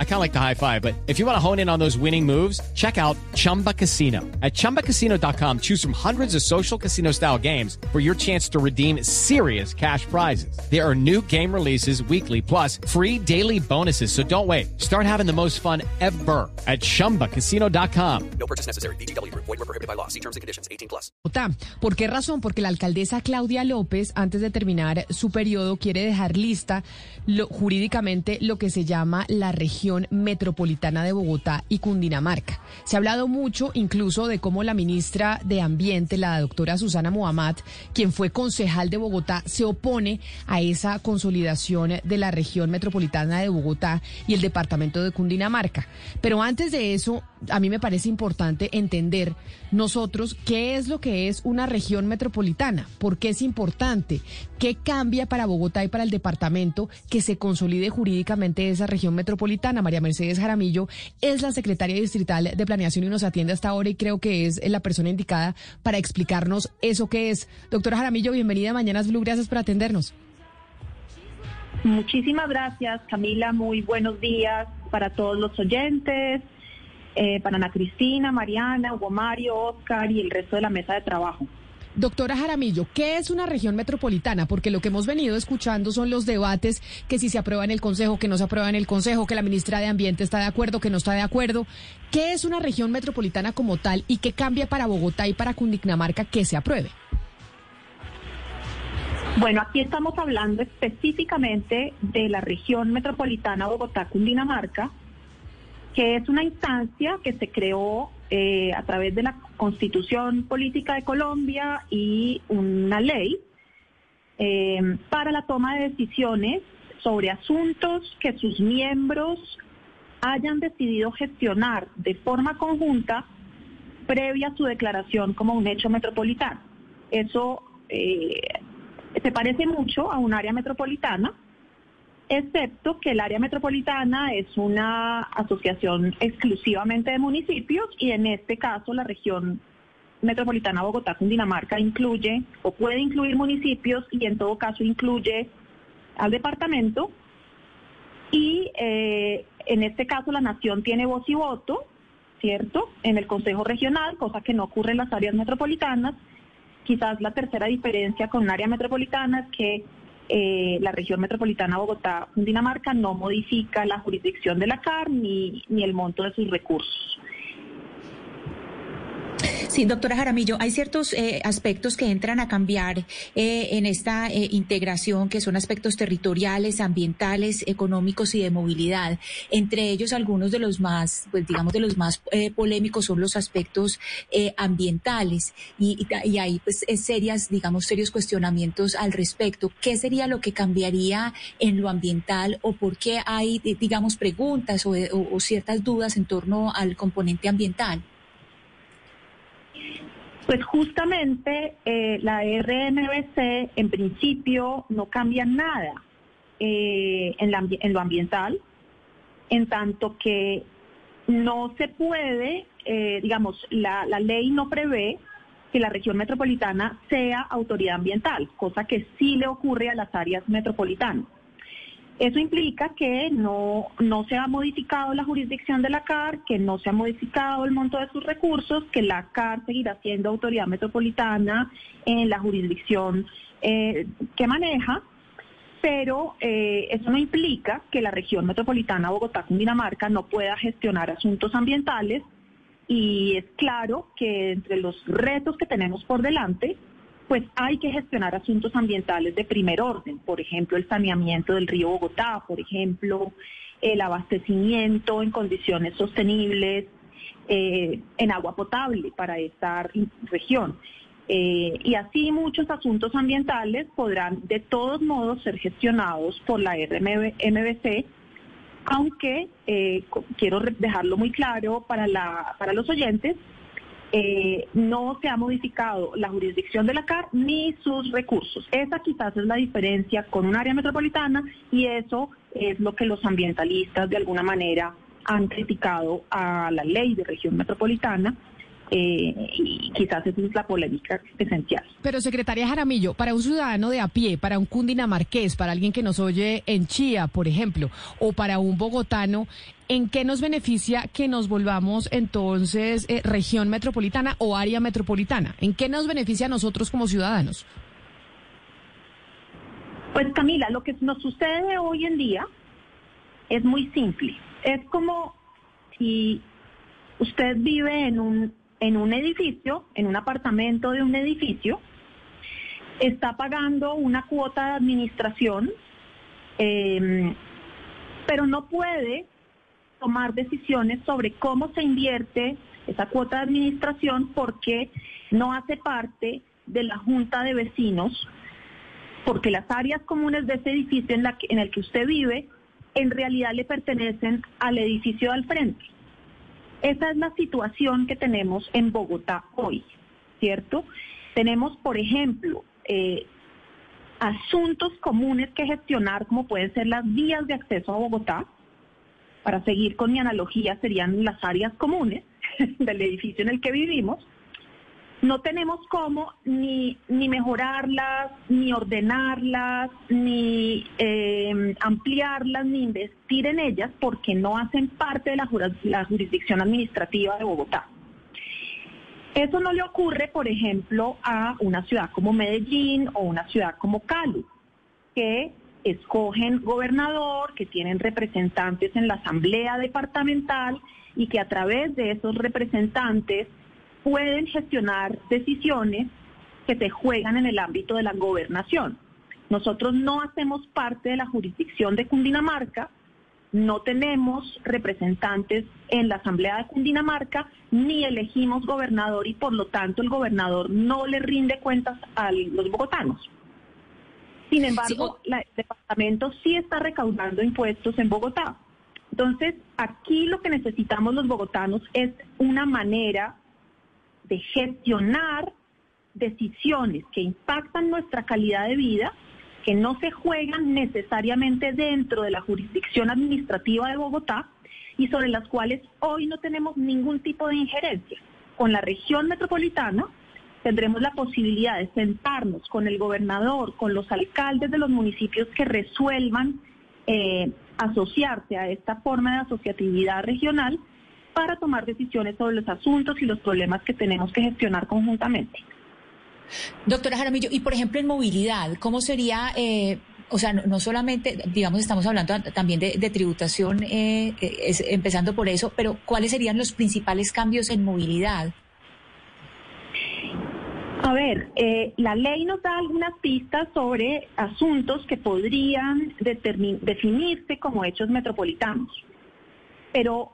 I kind of like the high five, but if you want to hone in on those winning moves, check out Chumba Casino. At ChumbaCasino.com, choose from hundreds of social casino style games for your chance to redeem serious cash prizes. There are new game releases weekly, plus free daily bonuses. So don't wait. Start having the most fun ever at ChumbaCasino.com. No purchase necessary. BGW. Void were prohibited by law. See terms and conditions. 18 plus. ¿Por qué razón? Porque la alcaldesa Claudia López, antes de terminar su periodo, quiere dejar lista lo, jurídicamente lo que se llama la región metropolitana de Bogotá y Cundinamarca. Se ha hablado mucho incluso de cómo la ministra de Ambiente, la doctora Susana Muhammad, quien fue concejal de Bogotá, se opone a esa consolidación de la región metropolitana de Bogotá y el departamento de Cundinamarca. Pero antes de eso, a mí me parece importante entender nosotros qué es lo que es una región metropolitana, por qué es importante, qué cambia para Bogotá y para el departamento que se consolide jurídicamente esa región metropolitana. María Mercedes Jaramillo es la secretaria distrital de Planeación y nos atiende hasta ahora y creo que es la persona indicada para explicarnos eso que es. Doctora Jaramillo, bienvenida a Mañanas Blue, gracias por atendernos. Muchísimas gracias, Camila. Muy buenos días para todos los oyentes eh, para Ana Cristina, Mariana, Hugo Mario, Oscar y el resto de la mesa de trabajo. Doctora Jaramillo, ¿qué es una región metropolitana? Porque lo que hemos venido escuchando son los debates que si se aprueba en el Consejo, que no se aprueba en el Consejo, que la ministra de Ambiente está de acuerdo, que no está de acuerdo. ¿Qué es una región metropolitana como tal y qué cambia para Bogotá y para Cundinamarca que se apruebe? Bueno, aquí estamos hablando específicamente de la región metropolitana Bogotá-Cundinamarca, que es una instancia que se creó eh, a través de la Constitución Política de Colombia y una ley eh, para la toma de decisiones sobre asuntos que sus miembros hayan decidido gestionar de forma conjunta previa a su declaración como un hecho metropolitano. Eso eh, se parece mucho a un área metropolitana, excepto que el área metropolitana es una asociación exclusivamente de municipios y en este caso la región metropolitana Bogotá-Cundinamarca incluye o puede incluir municipios y en todo caso incluye al departamento y eh, en este caso la nación tiene voz y voto, ¿cierto? En el Consejo Regional, cosa que no ocurre en las áreas metropolitanas. Quizás la tercera diferencia con un área metropolitana es que eh, la región metropolitana Bogotá-Dinamarca no modifica la jurisdicción de la CAR ni, ni el monto de sus recursos. Sí, doctora Jaramillo, hay ciertos eh, aspectos que entran a cambiar eh, en esta eh, integración, que son aspectos territoriales, ambientales, económicos y de movilidad. Entre ellos, algunos de los más, pues digamos, de los más polémicos son los aspectos ambientales y, y, hay pues serias, digamos, serios cuestionamientos al respecto. ¿Qué sería lo que cambiaría en lo ambiental o por qué hay, digamos, preguntas o ciertas dudas en torno al componente ambiental? Pues justamente eh, la RNBC en principio no cambia nada eh, en, lo ambiental, en tanto que no se puede, eh, digamos, la, la ley no prevé que la región metropolitana sea autoridad ambiental, cosa que sí le ocurre a las áreas metropolitanas. Eso implica que no, no se ha modificado la jurisdicción de la CAR, que no se ha modificado el monto de sus recursos, que la CAR seguirá siendo autoridad metropolitana en la jurisdicción eh, que maneja, pero eh, eso no implica que la región metropolitana Bogotá-Cundinamarca no pueda gestionar asuntos ambientales. Y es claro que entre los retos que tenemos por delante pues hay que gestionar asuntos ambientales de primer orden, por ejemplo, el saneamiento del río Bogotá, por ejemplo, el abastecimiento en condiciones sostenibles eh, en agua potable para esta región. Eh, y así muchos asuntos ambientales podrán de todos modos ser gestionados por la RMBC, aunque eh, quiero dejarlo muy claro para, la, para los oyentes, eh, no se ha modificado la jurisdicción de la CAR ni sus recursos. Esa quizás es la diferencia con un área metropolitana y eso es lo que los ambientalistas de alguna manera han criticado a la ley de región metropolitana, eh, y quizás esa es la polémica esencial. Pero, secretaria Jaramillo, para un ciudadano de a pie, para un cundinamarqués, para alguien que nos oye en Chía, por ejemplo, o para un bogotano, ¿en qué nos beneficia que nos volvamos entonces eh, región metropolitana o área metropolitana? ¿En qué nos beneficia a nosotros como ciudadanos? Pues Camila, lo que nos sucede hoy en día es muy simple. Es como si usted vive en un en un edificio, en un apartamento de un edificio, está pagando una cuota de administración, eh, pero no puede tomar decisiones sobre cómo se invierte esa cuota de administración porque no hace parte de la junta de vecinos, porque las áreas comunes de ese edificio en, en el que usted vive en realidad le pertenecen al edificio al frente. Esa es la situación que tenemos en Bogotá hoy, ¿cierto? Tenemos, por ejemplo, eh, asuntos comunes que gestionar, como pueden ser las vías de acceso a Bogotá. Para seguir con mi analogía, serían las áreas comunes del edificio en el que vivimos no tenemos cómo ni, ni mejorarlas, ni ordenarlas, ni eh, ampliarlas, ni investir en ellas porque no hacen parte de la, la jurisdicción administrativa de Bogotá. Eso no le ocurre, por ejemplo, a una ciudad como Medellín o una ciudad como Cali, que escogen gobernador, que tienen representantes en la asamblea departamental y que a través de esos representantes pueden gestionar decisiones que se juegan en el ámbito de la gobernación. Nosotros no hacemos parte de la jurisdicción de Cundinamarca, no tenemos representantes en la Asamblea de Cundinamarca, ni elegimos gobernador y por lo tanto el gobernador no le rinde cuentas a los bogotanos. Sin embargo, el departamento sí está recaudando impuestos en Bogotá. Entonces, aquí lo que necesitamos los bogotanos es una manera de gestionar decisiones que impactan nuestra calidad de vida, que no se juegan necesariamente dentro de la jurisdicción administrativa de Bogotá y sobre las cuales hoy no tenemos ningún tipo de injerencia. Con la región metropolitana tendremos la posibilidad de sentarnos con el gobernador, con los alcaldes de los municipios que resuelvan eh, asociarse a esta forma de asociatividad regional para tomar decisiones sobre los asuntos y los problemas que tenemos que gestionar conjuntamente. Doctora Jaramillo, y por ejemplo en movilidad, ¿cómo sería, eh, o sea, no, solamente, digamos, estamos hablando también de, tributación, eh, empezando por eso, pero ¿cuáles serían los principales cambios en movilidad? A ver, eh, la ley nos da algunas pistas sobre asuntos que podrían definirse como hechos metropolitanos, pero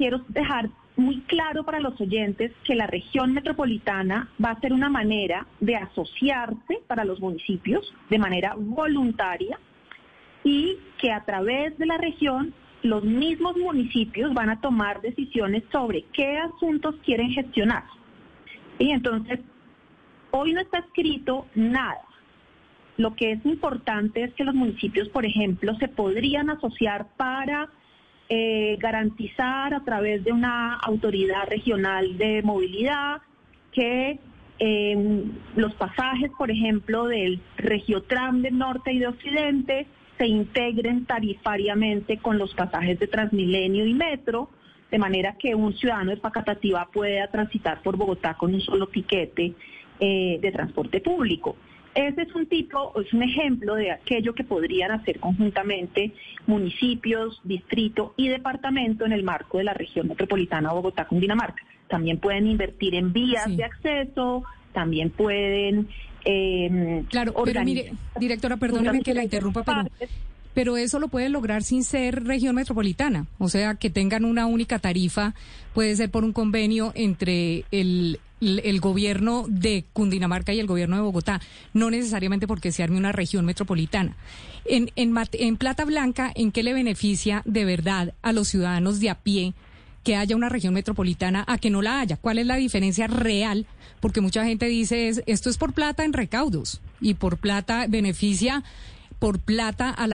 quiero dejar muy claro para los oyentes que la región metropolitana va a ser una manera de asociarse para los municipios de manera voluntaria y que a través de la región los mismos municipios van a tomar decisiones sobre qué asuntos quieren gestionar. Y entonces, hoy no está escrito nada. Lo que es importante es que los municipios, por ejemplo, se podrían asociar para eh, garantizar a través de una autoridad regional de movilidad que eh, los pasajes, por ejemplo, del Regiotram del norte y de occidente se integren tarifariamente con los pasajes de Transmilenio y Metro, de manera que un ciudadano de Pacatativa pueda transitar por Bogotá con un solo tiquete eh, de transporte público. Ese es un tipo, es un ejemplo de aquello que podrían hacer conjuntamente municipios, distrito y departamento en el marco de la región metropolitana Bogotá-Cundinamarca. También pueden invertir en vías de acceso, también pueden... Eh, claro, pero mire, directora, perdóneme que la interrumpa, pero pero eso lo pueden lograr sin ser región metropolitana, o sea, que tengan una única tarifa, puede ser por un convenio entre el, el, gobierno de Cundinamarca y el gobierno de Bogotá, no necesariamente porque se arme una región metropolitana. En, en, Plata Blanca, ¿en qué le beneficia de verdad a los ciudadanos de a pie? que haya una región metropolitana a que no la haya. ¿Cuál es la diferencia real? Porque mucha gente dice es, esto es por plata en recaudos y por plata beneficia por plata a la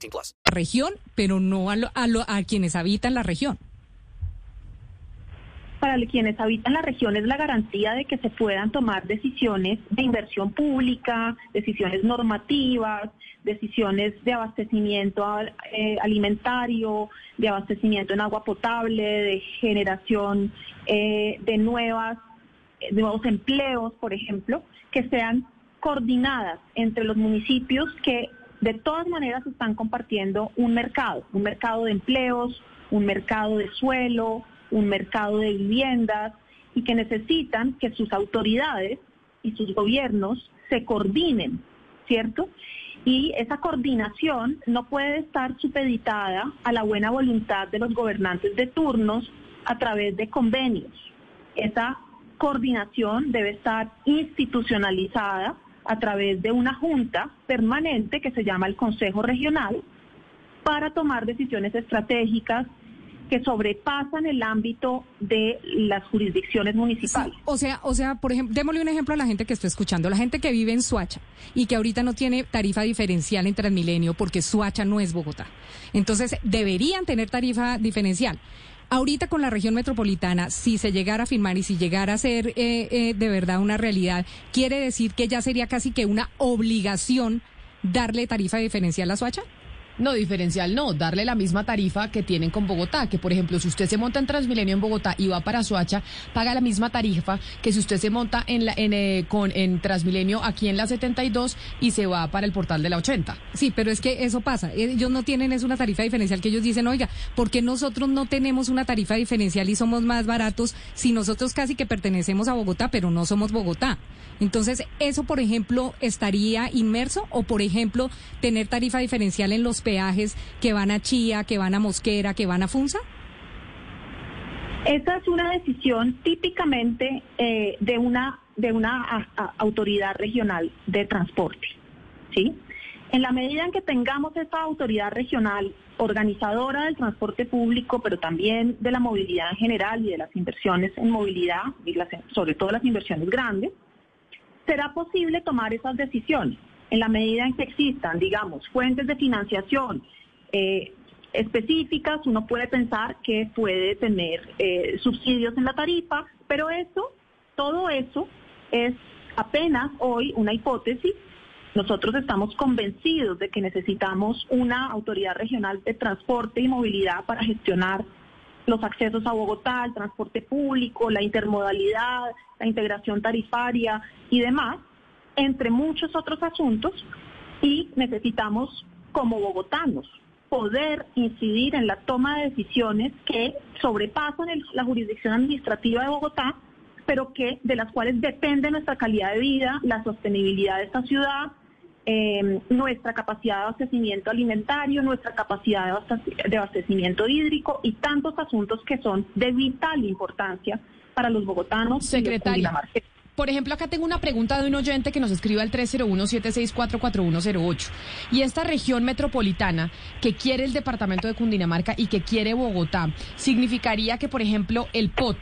18 plus. Región, pero no a, lo- a, lo- a quienes habitan la región. Para quienes habitan la región es la garantía de que se puedan tomar decisiones de inversión pública, decisiones normativas, decisiones de abastecimiento eh, alimentario, de abastecimiento en agua potable, de generación eh, de nuevas eh, de nuevos empleos, por ejemplo, que sean coordinadas entre los municipios que de todas maneras están compartiendo un mercado, un mercado de empleos, un mercado de suelo, un mercado de viviendas y que necesitan que sus autoridades y sus gobiernos se coordinen, ¿cierto? Y esa coordinación no puede estar supeditada a la buena voluntad de los gobernantes de turnos a través de convenios. Esa coordinación debe estar institucionalizada a través de una junta permanente que se llama el Consejo Regional para tomar decisiones estratégicas que sobrepasan el ámbito de las jurisdicciones municipales. Sí, o sea, o sea, por ejemplo, démosle un ejemplo a la gente que está escuchando, la gente que vive en Suacha y que ahorita no tiene tarifa diferencial en Transmilenio porque Suacha no es Bogotá. Entonces, deberían tener tarifa diferencial. Ahorita con la región metropolitana, si se llegara a firmar y si llegara a ser eh, eh, de verdad una realidad, quiere decir que ya sería casi que una obligación darle tarifa diferencial a Suacha. No, diferencial no, darle la misma tarifa que tienen con Bogotá, que por ejemplo, si usted se monta en Transmilenio en Bogotá y va para Soacha, paga la misma tarifa que si usted se monta en la, en, eh, con, en Transmilenio aquí en la 72 y se va para el portal de la 80. Sí, pero es que eso pasa. Ellos no tienen es una tarifa diferencial que ellos dicen, oiga, ¿por qué nosotros no tenemos una tarifa diferencial y somos más baratos si nosotros casi que pertenecemos a Bogotá, pero no somos Bogotá? Entonces, ¿eso, por ejemplo, estaría inmerso? O, por ejemplo, tener tarifa diferencial en los peajes que van a Chía, que van a Mosquera, que van a Funza? Esa es una decisión típicamente eh, de una, de una autoridad regional de transporte. ¿sí? En la medida en que tengamos esta autoridad regional organizadora del transporte público, pero también de la movilidad en general y de las inversiones en movilidad, y las, sobre todo las inversiones grandes, será posible tomar esas decisiones en la medida en que existan, digamos, fuentes de financiación eh, específicas, uno puede pensar que puede tener eh, subsidios en la tarifa, pero eso, todo eso es apenas hoy una hipótesis. Nosotros estamos convencidos de que necesitamos una autoridad regional de transporte y movilidad para gestionar los accesos a Bogotá, el transporte público, la intermodalidad, la integración tarifaria y demás, entre muchos otros asuntos, y necesitamos, como bogotanos, poder incidir en la toma de decisiones que sobrepasan el, la jurisdicción administrativa de Bogotá, pero que de las cuales depende nuestra calidad de vida, la sostenibilidad de esta ciudad, eh, nuestra capacidad de abastecimiento alimentario, nuestra capacidad de abastecimiento hídrico y tantos asuntos que son de vital importancia para los bogotanos. Secretaria. Por ejemplo, acá tengo una pregunta de un oyente que nos escribe al 301-764-4108. Y esta región metropolitana que quiere el departamento de Cundinamarca y que quiere Bogotá, ¿significaría que, por ejemplo, el POT,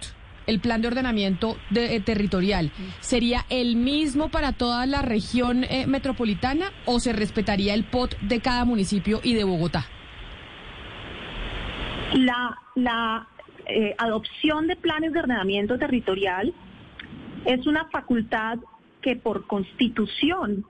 el plan de ordenamiento de, eh, territorial, sería el mismo para toda la región eh, metropolitana o se respetaría el POT de cada municipio y de Bogotá? La, la eh, adopción de planes de ordenamiento territorial es una facultad que por constitución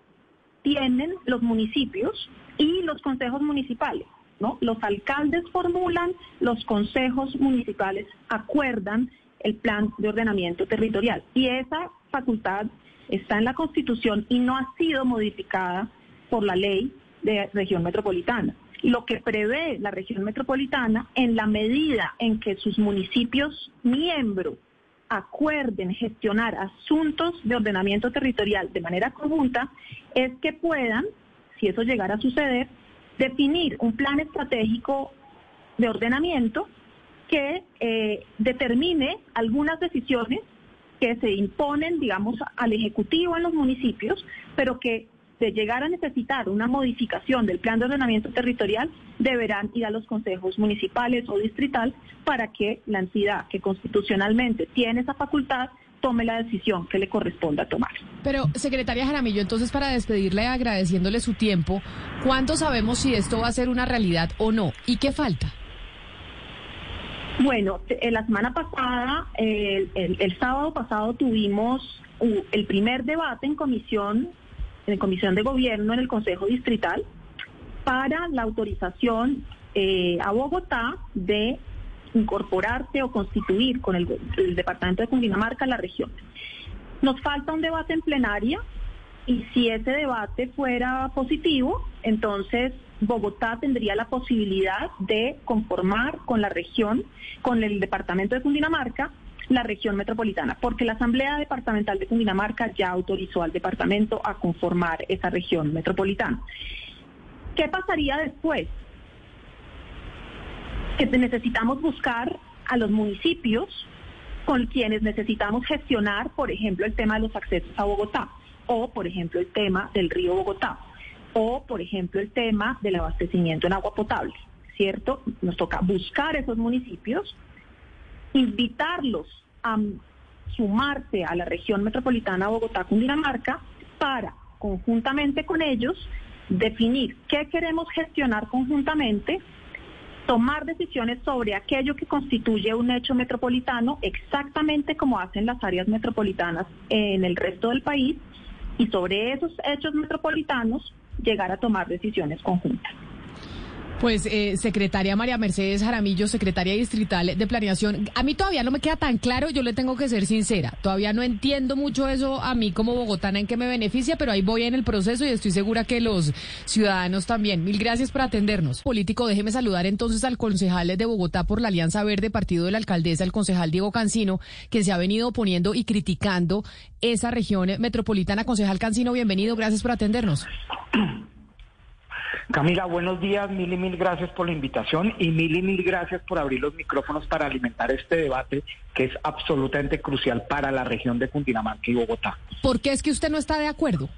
tienen los municipios y los consejos municipales. ¿no? Los alcaldes formulan, los consejos municipales acuerdan el plan de ordenamiento territorial. Y esa facultad está en la Constitución y no ha sido modificada por la ley de región metropolitana. Lo que prevé la región metropolitana, en la medida en que sus municipios miembros acuerden gestionar asuntos de ordenamiento territorial de manera conjunta, es que puedan, si eso llegara a suceder, definir un plan estratégico de ordenamiento que eh, determine algunas decisiones que se imponen, digamos, al Ejecutivo en los municipios, pero que de llegar a necesitar una modificación del plan de ordenamiento territorial, deberán ir a los consejos municipales o distrital para que la entidad que constitucionalmente tiene esa facultad tome la decisión que le corresponda tomar. Pero, secretaria Jaramillo, entonces para despedirle agradeciéndole su tiempo, ¿cuándo sabemos si esto va a ser una realidad o no? ¿Y qué falta? Bueno, la semana pasada, el, sábado pasado tuvimos el primer debate en comisión, en comisión de gobierno en el Consejo Distrital para la autorización eh, a Bogotá de incorporarse o constituir con el, departamento de Cundinamarca la región. Nos falta un debate en plenaria y si ese debate fuera positivo, entonces Bogotá tendría la posibilidad de conformar con la región, con el departamento de Cundinamarca, la región metropolitana, porque la Asamblea Departamental de Cundinamarca ya autorizó al departamento a conformar esa región metropolitana. ¿Qué pasaría después? Que necesitamos buscar a los municipios con quienes necesitamos gestionar, por ejemplo, el tema de los accesos a Bogotá o, por ejemplo, el tema del río Bogotá o, por ejemplo, el tema del abastecimiento en agua potable, ¿cierto? Nos toca buscar esos municipios, invitarlos a sumarse a la región metropolitana Bogotá-Cundinamarca para, conjuntamente con ellos, definir qué queremos gestionar conjuntamente, tomar decisiones sobre aquello que constituye un hecho metropolitano, exactamente como hacen las áreas metropolitanas en el resto del país, y sobre esos hechos metropolitanos llegar a tomar decisiones conjuntas. Pues, eh, secretaria María Mercedes Jaramillo, secretaria distrital de planeación, a mí todavía no me queda tan claro, yo le tengo que ser sincera, todavía no entiendo mucho eso a mí como bogotana en qué me beneficia, pero ahí voy en el proceso y estoy segura que los ciudadanos también. Mil gracias por atendernos. Político, déjeme saludar entonces al concejal de Bogotá por la Alianza Verde, partido de la alcaldesa, el concejal Diego Cancino, que se ha venido oponiendo y criticando esa región metropolitana. Concejal Cancino, bienvenido, gracias por atendernos. Camila, buenos días, mil y mil gracias por la invitación y mil y mil gracias por abrir los micrófonos para alimentar este debate que es absolutamente crucial para la región de Cundinamarca y Bogotá. ¿Por qué es que usted no está de acuerdo?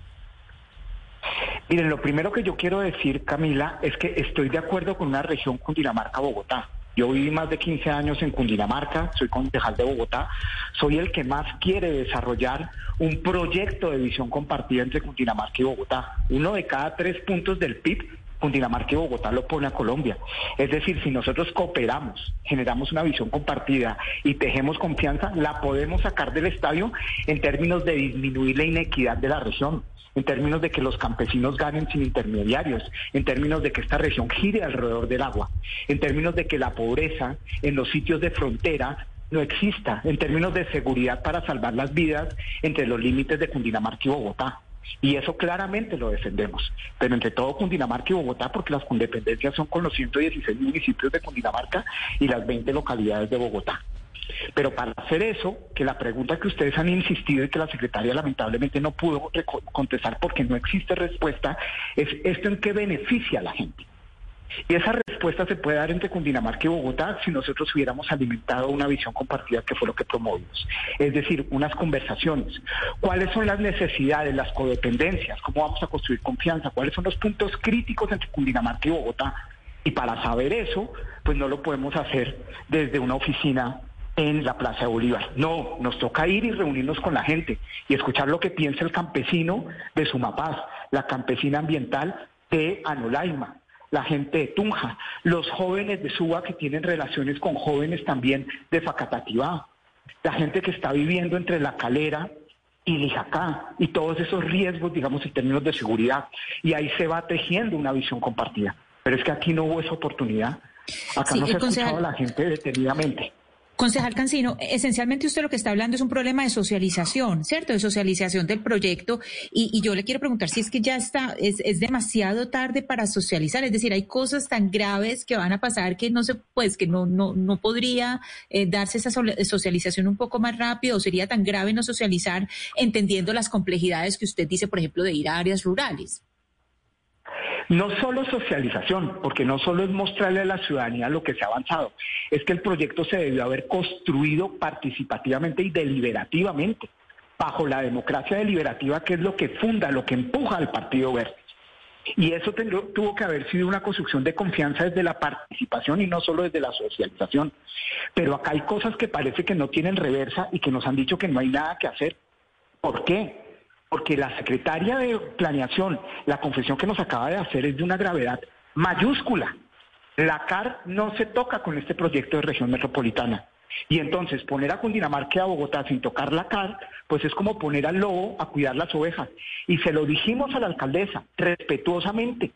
Miren, lo primero que yo quiero decir, Camila, es que estoy de acuerdo con una región Cundinamarca-Bogotá. Yo viví más de 15 años en Cundinamarca, soy concejal de Bogotá, soy el que más quiere desarrollar un proyecto de visión compartida entre Cundinamarca y Bogotá. Uno de cada tres puntos del PIB Cundinamarca y Bogotá lo pone a Colombia. Es decir, si nosotros cooperamos, generamos una visión compartida y tejemos confianza, la podemos sacar del estadio en términos de disminuir la inequidad de la región en términos de que los campesinos ganen sin intermediarios, en términos de que esta región gire alrededor del agua, en términos de que la pobreza en los sitios de frontera no exista, en términos de seguridad para salvar las vidas entre los límites de Cundinamarca y Bogotá. Y eso claramente lo defendemos. Pero entre todo Cundinamarca y Bogotá, porque las condependencias son con los 116 municipios de Cundinamarca y las 20 localidades de Bogotá. Pero para hacer eso, que la pregunta que ustedes han insistido y que la secretaria lamentablemente no pudo contestar porque no existe respuesta, es esto en qué beneficia a la gente. Y esa respuesta se puede dar entre Cundinamarca y Bogotá si nosotros hubiéramos alimentado una visión compartida que fue lo que promovimos. Es decir, unas conversaciones. ¿Cuáles son las necesidades, las codependencias? ¿Cómo vamos a construir confianza? ¿Cuáles son los puntos críticos entre Cundinamarca y Bogotá? Y para saber eso, pues no lo podemos hacer desde una oficina en la Plaza de Bolívar. No, nos toca ir y reunirnos con la gente y escuchar lo que piensa el campesino de Sumapaz, la campesina ambiental de Anolaima, la gente de Tunja, los jóvenes de Suba que tienen relaciones con jóvenes también de Facatativá, la gente que está viviendo entre La Calera y Lijacá y todos esos riesgos, digamos, en términos de seguridad. Y ahí se va tejiendo una visión compartida. Pero es que aquí no hubo esa oportunidad. Acá no se ha escuchado a la gente detenidamente. Concejal Cancino, esencialmente usted lo que está hablando es un problema de socialización, ¿cierto? De socialización del proyecto. Y, yo le quiero preguntar si es que ya está, es, demasiado tarde para socializar. Es decir, hay cosas tan graves que van a pasar que no se, pues, que no, no, no podría eh, darse esa socialización un poco más rápido o sería tan grave no socializar entendiendo las complejidades que usted dice, por ejemplo, de ir a áreas rurales. No solo socialización, porque no solo es mostrarle a la ciudadanía lo que se ha avanzado, es que el proyecto se debió haber construido participativamente y deliberativamente, bajo la democracia deliberativa, que es lo que funda, lo que empuja al Partido Verde. Y eso tuvo que haber sido una construcción de confianza desde la participación y no solo desde la socialización. Pero acá hay cosas que parece que no tienen reversa y que nos han dicho que no hay nada que hacer. ¿Por qué? Porque la secretaria de Planeación, la confesión que nos acaba de hacer es de una gravedad mayúscula. La CAR no se toca con este proyecto de región metropolitana. Y entonces poner a Cundinamarca y a Bogotá sin tocar la CAR, pues es como poner al lobo a cuidar las ovejas. Y se lo dijimos a la alcaldesa, respetuosamente.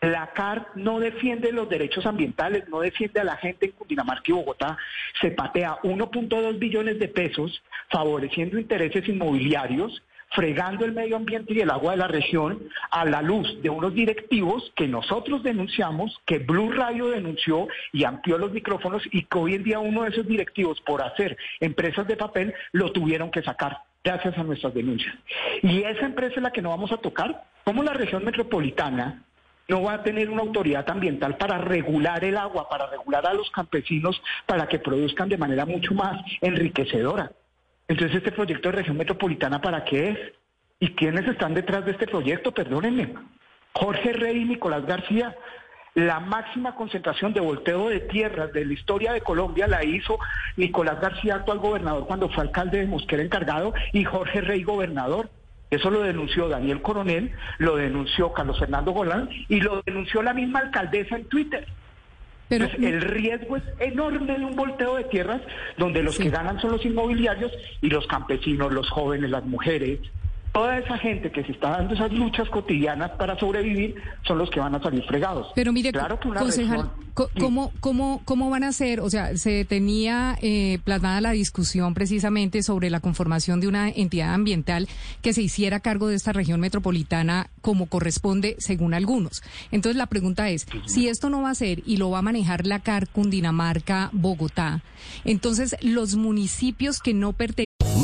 La CAR no defiende los derechos ambientales, no defiende a la gente en Cundinamarca y Bogotá. Se patea 1.2 billones de pesos favoreciendo intereses inmobiliarios fregando el medio ambiente y el agua de la región a la luz de unos directivos que nosotros denunciamos, que Blue Radio denunció y amplió los micrófonos y que hoy en día uno de esos directivos por hacer empresas de papel lo tuvieron que sacar gracias a nuestras denuncias. Y esa empresa es la que no vamos a tocar. ¿Cómo la región metropolitana no va a tener una autoridad ambiental para regular el agua, para regular a los campesinos, para que produzcan de manera mucho más enriquecedora? Entonces, ¿este proyecto de región metropolitana para qué es? ¿Y quiénes están detrás de este proyecto? Perdónenme. Jorge Rey y Nicolás García. La máxima concentración de volteo de tierras de la historia de Colombia la hizo Nicolás García, actual gobernador, cuando fue alcalde de Mosquera encargado, y Jorge Rey, gobernador. Eso lo denunció Daniel Coronel, lo denunció Carlos Fernando Golán y lo denunció la misma alcaldesa en Twitter. Pero el riesgo es enorme de un volteo de tierras donde los que ganan son los inmobiliarios y los campesinos, los jóvenes, las mujeres, toda esa gente que se está dando esas luchas cotidianas para sobrevivir son los que van a salir fregados. Pero mire, claro que concejal, ¿cómo, cómo, ¿cómo van a ser? O sea, se tenía eh, plasmada la discusión precisamente sobre la conformación de una entidad ambiental que se hiciera cargo de esta región metropolitana como corresponde según algunos. Entonces la pregunta es, si esto no va a ser y lo va a manejar la CAR, Cundinamarca, Bogotá, entonces los municipios que no pertenecen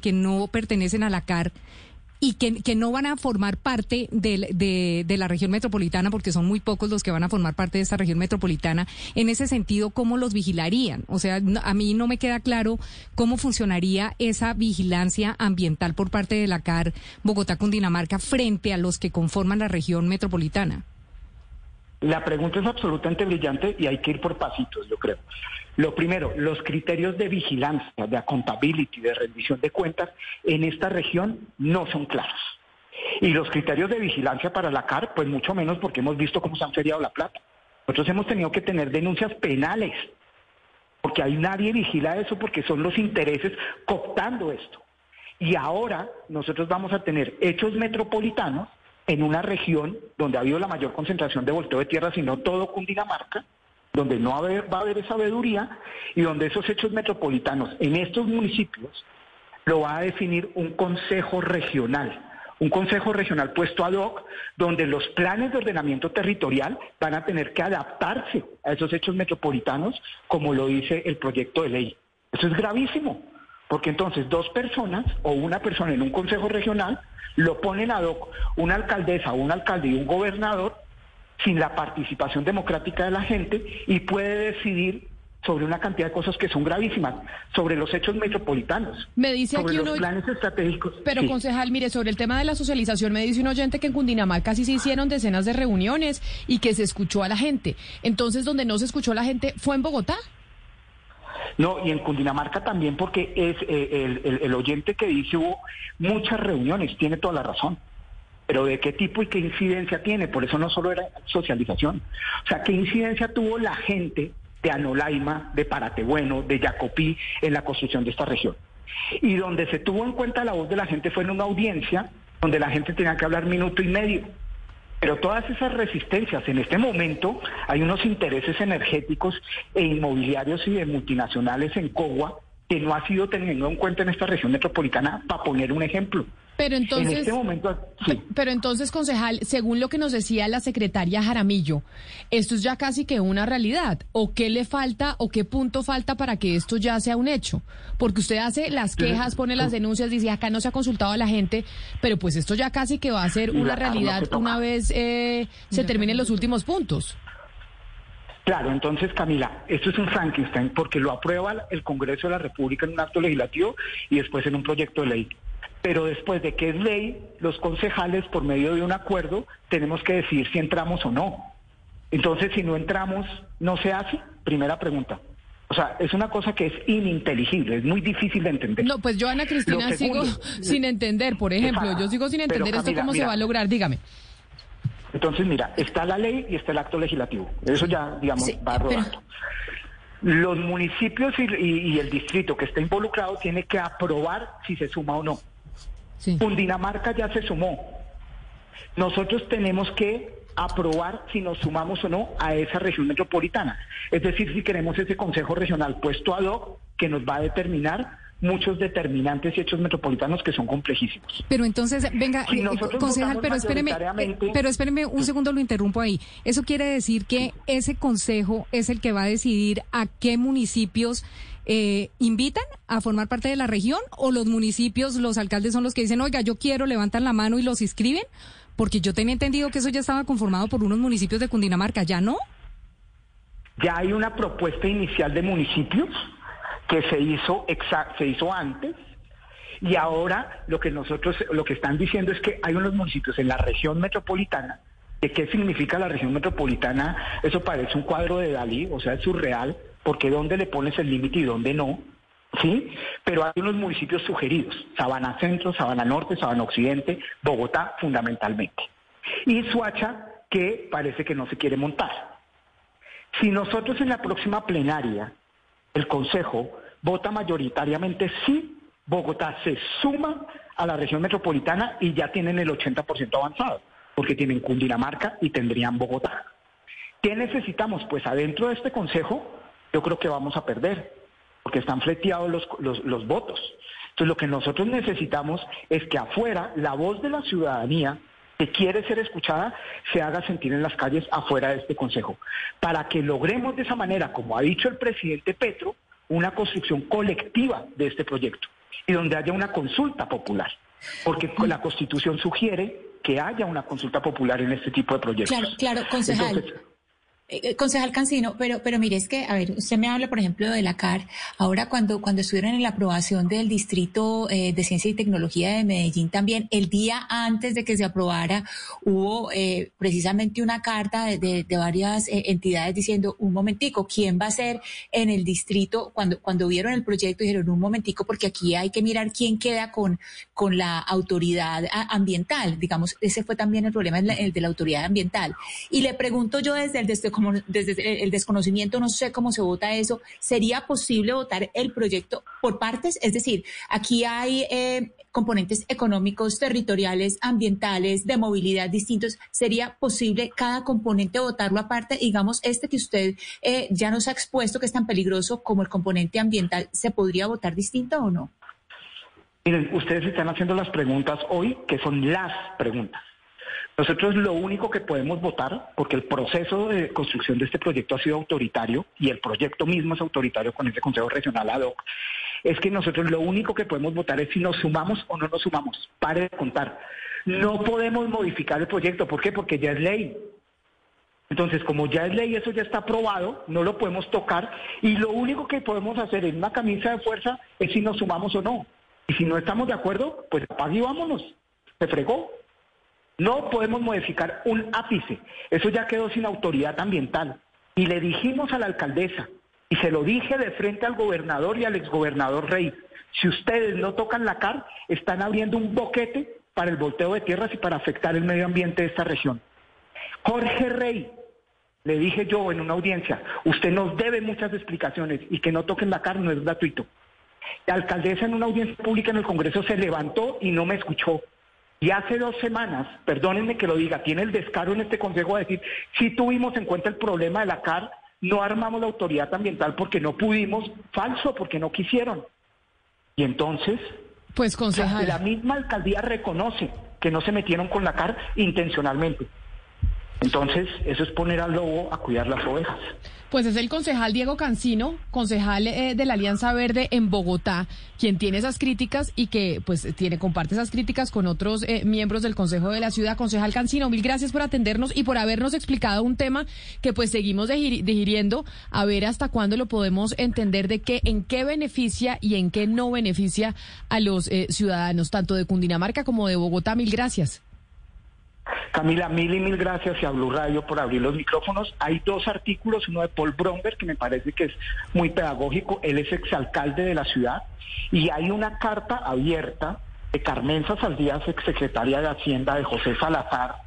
Que no pertenecen a la CAR y que, que, no van a formar parte de, de, de, la región metropolitana, porque son muy pocos los que van a formar parte de esta región metropolitana. En ese sentido, ¿cómo los vigilarían? O sea, a mí no me queda claro cómo funcionaría esa vigilancia ambiental por parte de la CAR Bogotá-Cundinamarca frente a los que conforman la región metropolitana. La pregunta es absolutamente brillante y hay que ir por pasitos, yo creo. Lo primero, los criterios de vigilancia, de accountability, de rendición de cuentas en esta región no son claros. Y los criterios de vigilancia para la CAR, pues mucho menos porque hemos visto cómo se han feriado la plata. Nosotros hemos tenido que tener denuncias penales, porque hay nadie vigila eso porque son los intereses cooptando esto. Y ahora nosotros vamos a tener hechos metropolitanos en una región donde ha habido la mayor concentración de volteo de tierra, sino todo Cundinamarca, donde no va a haber sabiduría y donde esos hechos metropolitanos en estos municipios lo va a definir un consejo regional, un consejo regional puesto ad hoc, donde los planes de ordenamiento territorial van a tener que adaptarse a esos hechos metropolitanos, como lo dice el proyecto de ley. Eso es gravísimo, porque entonces dos personas o una persona en un consejo regional lo ponen ad hoc una alcaldesa, un alcalde y un gobernador sin la participación democrática de la gente y puede decidir sobre una cantidad de cosas que son gravísimas, sobre los hechos metropolitanos, me dice sobre los planes estratégicos. Pero concejal, mire, sobre el tema de la socialización, me dice un oyente que en Cundinamarca sí se hicieron decenas de reuniones y que se escuchó a la gente. Entonces, donde no se escuchó a la gente fue en Bogotá. No, y en Cundinamarca también porque es eh, el, el oyente que dice hubo muchas reuniones, tiene toda la razón pero de qué tipo y qué incidencia tiene, por eso no solo era socialización. O sea, qué incidencia tuvo la gente de Anolaima, de Paratebueno, de Jacopí en la construcción de esta región. Y donde se tuvo en cuenta la voz de la gente fue en una audiencia donde la gente tenía que hablar minuto y medio. Pero todas esas resistencias, en este momento hay unos intereses energéticos e inmobiliarios y de multinacionales en Cogua que no ha sido tenido en cuenta en esta región metropolitana, para poner un ejemplo. Pero entonces, en este momento, pero entonces, concejal, según lo que nos decía la secretaria Jaramillo, esto es ya casi que una realidad. ¿O qué le falta o qué punto falta para que esto ya sea un hecho? Porque usted hace las quejas, pone las denuncias, dice acá no se ha consultado a la gente, pero pues esto ya casi que va a ser una realidad una vez eh, se terminen los últimos puntos. Claro, entonces Camila, esto es un Frankenstein porque lo aprueba el Congreso de la República en un acto legislativo y después en un proyecto de ley pero después de que es ley, los concejales, por medio de un acuerdo, tenemos que decidir si entramos o no. Entonces, si no entramos, ¿no se hace? Primera pregunta. O sea, es una cosa que es ininteligible, es muy difícil de entender. No, pues yo, Ana Cristina, sigo sin entender, por ejemplo, yo sigo sin entender esto cómo se va a lograr, dígame. Entonces, mira, está la ley y está el acto legislativo. Eso ya, digamos, va rodando. Los municipios y el distrito que está involucrado tiene que aprobar si se suma o no. Cundinamarca ya se sumó. Nosotros tenemos que aprobar si nos sumamos o no a esa región metropolitana. Es decir, si queremos ese Consejo Regional puesto ad hoc que nos va a determinar muchos determinantes y hechos metropolitanos que son complejísimos. Pero entonces, venga, eh, concejal, pero espéreme, eh, pero espéreme un segundo, lo interrumpo ahí. Eso quiere decir que ese consejo es el que va a decidir a qué municipios eh, invitan a formar parte de la región o los municipios, los alcaldes son los que dicen, oiga, yo quiero, levantan la mano y los inscriben? Porque yo tenía entendido que eso ya estaba conformado por unos municipios de Cundinamarca, ¿ya no? Ya hay una propuesta inicial de municipios que se hizo, se hizo antes y ahora lo que nosotros, lo que están diciendo es que hay unos municipios en la región metropolitana. ¿De qué significa la región metropolitana? Eso parece un cuadro de Dalí, o sea, es surreal, porque dónde le pones el límite y dónde no. ¿Sí? Pero hay unos municipios sugeridos, Sabana Centro, Sabana Norte, Sabana Occidente, Bogotá fundamentalmente. Y Suacha, que parece que no se quiere montar. Si nosotros en la próxima plenaria el Consejo vota mayoritariamente sí, Bogotá se suma a la región metropolitana y ya tienen el 80% avanzado, porque tienen Cundinamarca y tendrían Bogotá. ¿Qué necesitamos? Pues adentro de este Consejo yo creo que vamos a perder, porque están fleteados los, los, los votos. Entonces lo que nosotros necesitamos es que afuera la voz de la ciudadanía que quiere ser escuchada se haga sentir en las calles afuera de este Consejo, para que logremos de esa manera, como ha dicho el presidente Petro, una construcción colectiva de este proyecto y donde haya una consulta popular, porque la Constitución sugiere que haya una consulta popular en este tipo de proyectos. Claro, claro, concejal. Eh, concejal Cancino, pero, pero mire, es que, a ver, usted me habla, por ejemplo, de la CAR. Ahora, cuando, cuando estuvieron en la aprobación del Distrito eh, de Ciencia y Tecnología de Medellín también, el día antes de que se aprobara, hubo precisamente una carta de, de, varias entidades diciendo, un momentico, ¿quién va a ser en el distrito? Cuando, cuando vieron el proyecto, dijeron, un momentico, porque aquí hay que mirar quién queda con, con la autoridad ambiental. Digamos, ese fue también el problema, el de la autoridad ambiental. Y le pregunto yo desde el desde como desde el desconocimiento no sé cómo se vota eso, ¿sería posible votar el proyecto por partes? Es decir, aquí hay eh, componentes económicos, territoriales, ambientales, de movilidad distintos. ¿Sería posible cada componente votarlo aparte? Digamos, este que usted eh, ya nos ha expuesto que es tan peligroso como el componente ambiental, ¿se podría votar distinto o no? Miren, ustedes están haciendo las preguntas hoy, que son las preguntas. Nosotros lo único que podemos votar, porque el proceso de construcción de este proyecto ha sido autoritario y el proyecto mismo es autoritario con ese Consejo Regional ad hoc, es que nosotros lo único que podemos votar es si nos sumamos o no nos sumamos. Pare de contar. No podemos modificar el proyecto. ¿Por qué? Porque ya es ley. Entonces, como ya es ley, eso ya está aprobado, no lo podemos tocar y lo único que podemos hacer en una camisa de fuerza es si nos sumamos o no. Y si no estamos de acuerdo, pues apague y vámonos. Se fregó. No podemos modificar un ápice. Eso ya quedó sin autoridad ambiental. Y le dijimos a la alcaldesa, y se lo dije de frente al gobernador y al exgobernador Rey, si ustedes no tocan la CAR, están abriendo un boquete para el volteo de tierras y para afectar el medio ambiente de esta región. Jorge Rey, le dije yo en una audiencia, usted nos debe muchas explicaciones y que no toquen la CAR no es gratuito. La alcaldesa en una audiencia pública en el Congreso se levantó y no me escuchó. Y hace dos semanas, perdónenme que lo diga, tiene el descaro en este consejo de decir, si tuvimos en cuenta el problema de la CAR, no armamos la autoridad ambiental porque no pudimos, falso, porque no quisieron. Y entonces, pues concejal. la misma alcaldía reconoce que no se metieron con la CAR intencionalmente. Entonces, eso es poner al lobo a cuidar las ovejas. Pues es el concejal Diego Cancino, concejal eh, de la Alianza Verde en Bogotá, quien tiene esas críticas y que pues tiene comparte esas críticas con otros eh, miembros del Consejo de la Ciudad. Concejal Cancino, mil gracias por atendernos y por habernos explicado un tema que pues seguimos digiriendo a ver hasta cuándo lo podemos entender de qué en qué beneficia y en qué no beneficia a los eh, ciudadanos tanto de Cundinamarca como de Bogotá. Mil gracias. Camila, mil y mil gracias y a Blue Radio por abrir los micrófonos. Hay dos artículos, uno de Paul Bromberg, que me parece que es muy pedagógico, él es exalcalde de la ciudad, y hay una carta abierta de Carmenza Saldías, exsecretaria de Hacienda, de José Salazar,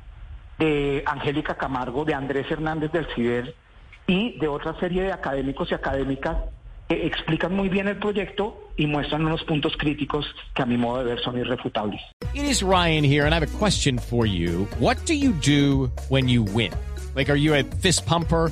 de Angélica Camargo, de Andrés Hernández del CIDER y de otra serie de académicos y académicas que explican muy bien el proyecto y muestran unos puntos críticos que a mi modo de ver son irrefutables. It is Ryan here and I have a question for you. What do you do when you win? Like are you a fist pumper?